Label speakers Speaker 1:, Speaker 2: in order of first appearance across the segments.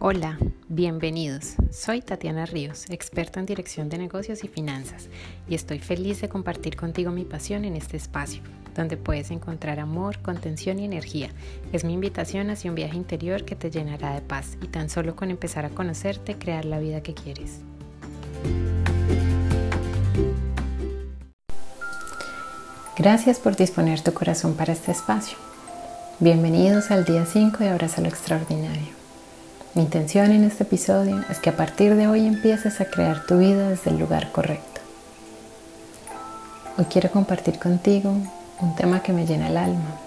Speaker 1: Hola, bienvenidos. Soy Tatiana Ríos, experta en dirección de negocios y finanzas, y estoy feliz de compartir contigo mi pasión en este espacio, donde puedes encontrar amor, contención y energía. Es mi invitación hacia un viaje interior que te llenará de paz y tan solo con empezar a conocerte, crear la vida que quieres. Gracias por disponer tu corazón para este espacio. Bienvenidos al día 5 de Abrazo lo Extraordinario. Mi intención en este episodio es que a partir de hoy empieces a crear tu vida desde el lugar correcto. Hoy quiero compartir contigo un tema que me llena el alma,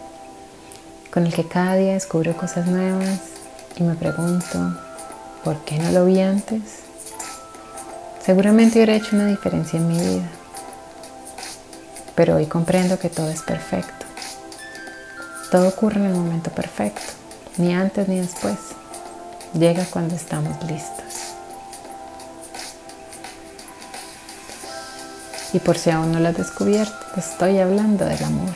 Speaker 1: con el que cada día descubro cosas nuevas y me pregunto, ¿por qué no lo vi antes? Seguramente hubiera hecho una diferencia en mi vida, pero hoy comprendo que todo es perfecto. Todo ocurre en el momento perfecto, ni antes ni después. Llega cuando estamos listos. Y por si aún no lo has descubierto, estoy hablando del amor,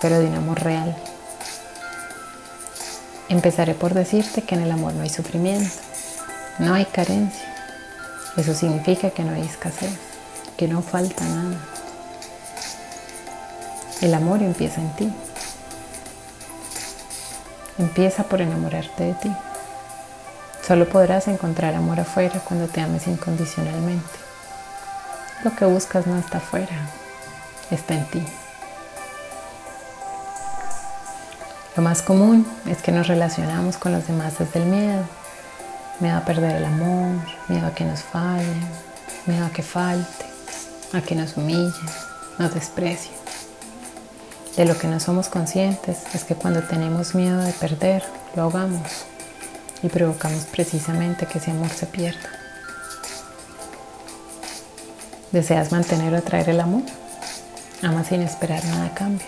Speaker 1: pero de un amor real. Empezaré por decirte que en el amor no hay sufrimiento, no hay carencia. Eso significa que no hay escasez, que no falta nada. El amor empieza en ti. Empieza por enamorarte de ti. Solo podrás encontrar amor afuera cuando te ames incondicionalmente. Lo que buscas no está afuera, está en ti. Lo más común es que nos relacionamos con los demás desde el miedo. Miedo a perder el amor, miedo a que nos fallen, miedo a que falte, a que nos humillen, nos desprecien. De lo que no somos conscientes es que cuando tenemos miedo de perder, lo ahogamos y provocamos precisamente que ese amor se pierda. ¿Deseas mantener o atraer el amor? Ama sin esperar nada a cambio.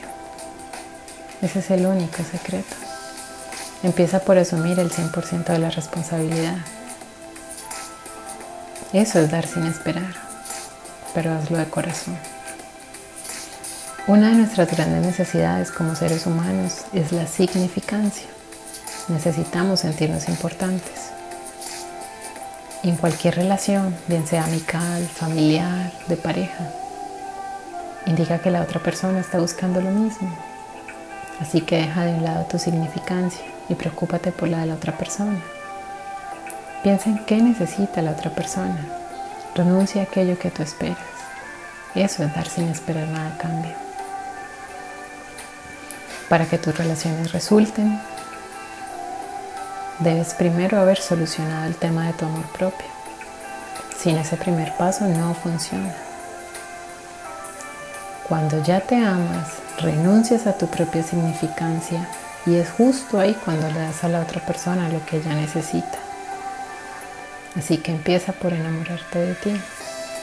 Speaker 1: Ese es el único secreto. Empieza por asumir el 100% de la responsabilidad. Eso es dar sin esperar, pero hazlo de corazón. Una de nuestras grandes necesidades como seres humanos es la significancia. Necesitamos sentirnos importantes. en cualquier relación, bien sea amical, familiar, de pareja, indica que la otra persona está buscando lo mismo. Así que deja de un lado tu significancia y preocúpate por la de la otra persona. Piensa en qué necesita la otra persona. Renuncia a aquello que tú esperas. Eso es dar sin esperar nada a cambio. Para que tus relaciones resulten, debes primero haber solucionado el tema de tu amor propio. Sin ese primer paso no funciona. Cuando ya te amas, renuncias a tu propia significancia y es justo ahí cuando le das a la otra persona lo que ella necesita. Así que empieza por enamorarte de ti,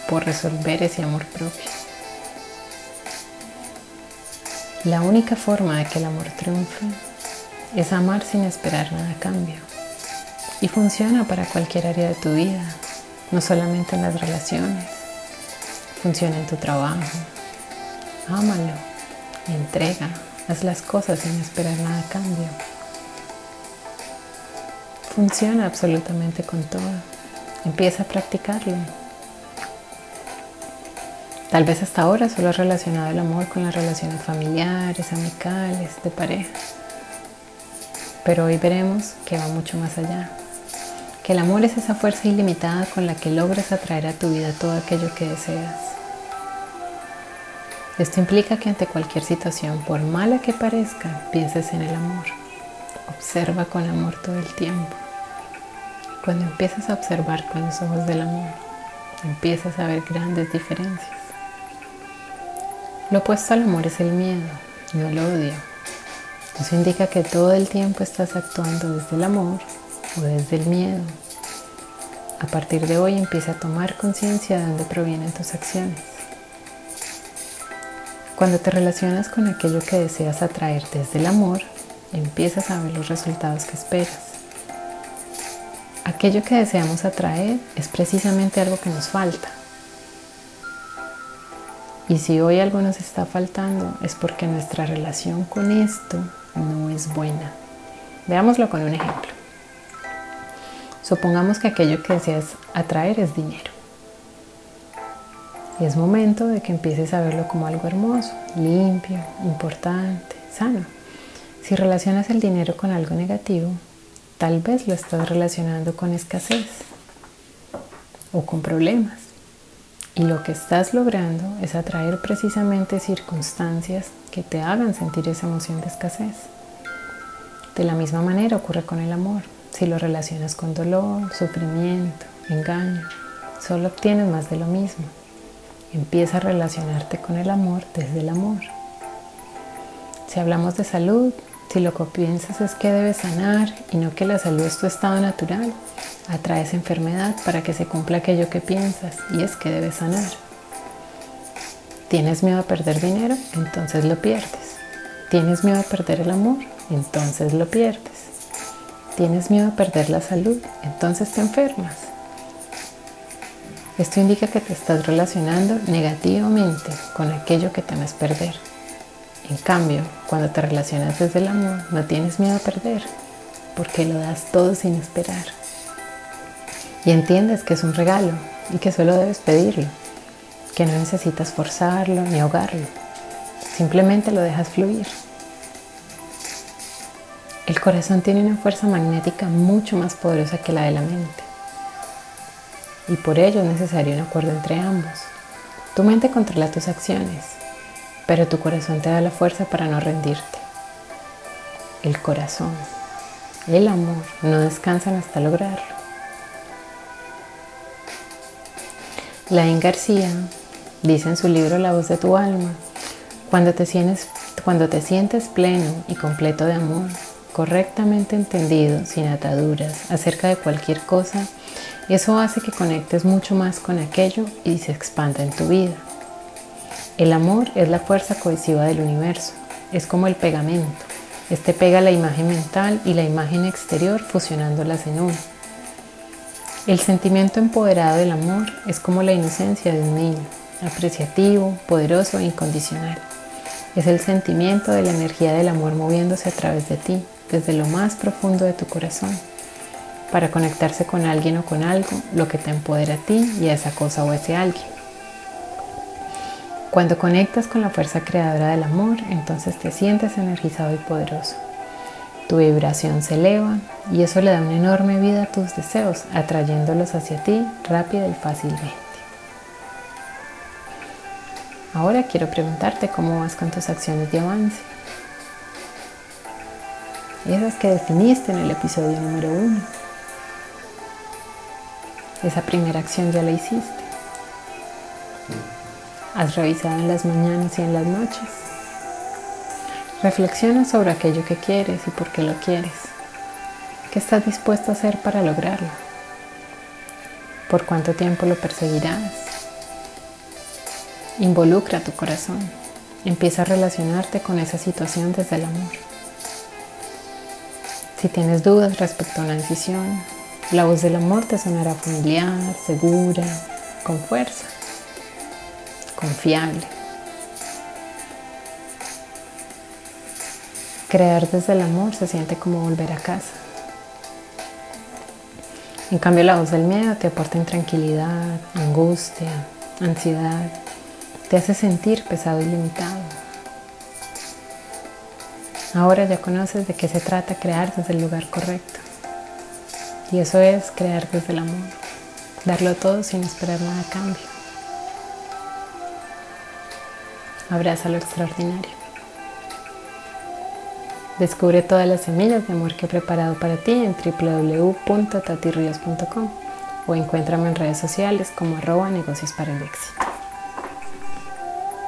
Speaker 1: por resolver ese amor propio. La única forma de que el amor triunfe es amar sin esperar nada a cambio. Y funciona para cualquier área de tu vida, no solamente en las relaciones. Funciona en tu trabajo. Ámalo, entrega, haz las cosas sin esperar nada a cambio. Funciona absolutamente con todo. Empieza a practicarlo. Tal vez hasta ahora solo has relacionado el amor con las relaciones familiares, amicales, de pareja. Pero hoy veremos que va mucho más allá. Que el amor es esa fuerza ilimitada con la que logras atraer a tu vida todo aquello que deseas. Esto implica que ante cualquier situación, por mala que parezca, pienses en el amor. Observa con amor todo el tiempo. Cuando empiezas a observar con los ojos del amor, empiezas a ver grandes diferencias. Lo opuesto al amor es el miedo, no el odio, eso indica que todo el tiempo estás actuando desde el amor o desde el miedo. A partir de hoy empieza a tomar conciencia de dónde provienen tus acciones. Cuando te relacionas con aquello que deseas atraer desde el amor, empiezas a ver los resultados que esperas. Aquello que deseamos atraer es precisamente algo que nos falta. Y si hoy algo nos está faltando es porque nuestra relación con esto no es buena. Veámoslo con un ejemplo. Supongamos que aquello que deseas atraer es dinero. Y es momento de que empieces a verlo como algo hermoso, limpio, importante, sano. Si relacionas el dinero con algo negativo, tal vez lo estás relacionando con escasez o con problemas. Y lo que estás logrando es atraer precisamente circunstancias que te hagan sentir esa emoción de escasez. De la misma manera ocurre con el amor. Si lo relacionas con dolor, sufrimiento, engaño, solo obtienes más de lo mismo. Empieza a relacionarte con el amor desde el amor. Si hablamos de salud, si lo que piensas es que debes sanar y no que la salud es tu estado natural, atraes enfermedad para que se cumpla aquello que piensas y es que debes sanar. ¿Tienes miedo a perder dinero? Entonces lo pierdes. ¿Tienes miedo a perder el amor? Entonces lo pierdes. ¿Tienes miedo a perder la salud? Entonces te enfermas. Esto indica que te estás relacionando negativamente con aquello que temes perder. En cambio, cuando te relacionas desde el amor, no tienes miedo a perder, porque lo das todo sin esperar. Y entiendes que es un regalo y que solo debes pedirlo, que no necesitas forzarlo ni ahogarlo, simplemente lo dejas fluir. El corazón tiene una fuerza magnética mucho más poderosa que la de la mente y por ello es necesario un acuerdo entre ambos. Tu mente controla tus acciones, pero tu corazón te da la fuerza para no rendirte. El corazón, el amor, no descansan hasta lograrlo. Laín García dice en su libro La voz de tu alma, cuando te, sientes, cuando te sientes pleno y completo de amor, correctamente entendido, sin ataduras, acerca de cualquier cosa, eso hace que conectes mucho más con aquello y se expanda en tu vida. El amor es la fuerza cohesiva del universo, es como el pegamento. Este pega la imagen mental y la imagen exterior fusionándolas en uno. El sentimiento empoderado del amor es como la inocencia de un niño, apreciativo, poderoso e incondicional. Es el sentimiento de la energía del amor moviéndose a través de ti, desde lo más profundo de tu corazón para conectarse con alguien o con algo, lo que te empodera a ti y a esa cosa o a ese alguien. Cuando conectas con la fuerza creadora del amor, entonces te sientes energizado y poderoso. Tu vibración se eleva y eso le da una enorme vida a tus deseos, atrayéndolos hacia ti rápida y fácilmente. Ahora quiero preguntarte cómo vas con tus acciones de avance. Esas que definiste en el episodio número uno. Esa primera acción ya la hiciste. Has revisado en las mañanas y en las noches. Reflexiona sobre aquello que quieres y por qué lo quieres. ¿Qué estás dispuesto a hacer para lograrlo? ¿Por cuánto tiempo lo perseguirás? Involucra tu corazón. Empieza a relacionarte con esa situación desde el amor. Si tienes dudas respecto a una decisión, la voz del amor te sonará familiar, segura, con fuerza, confiable. Crear desde el amor se siente como volver a casa. En cambio, la voz del miedo te aporta intranquilidad, angustia, ansiedad, te hace sentir pesado y limitado. Ahora ya conoces de qué se trata crear desde el lugar correcto. Y eso es crear desde el amor, darlo todo sin esperar nada a cambio. Abraza lo extraordinario. Descubre todas las semillas de amor que he preparado para ti en www.tatirrios.com o encuéntrame en redes sociales como arroba negocios para el éxito.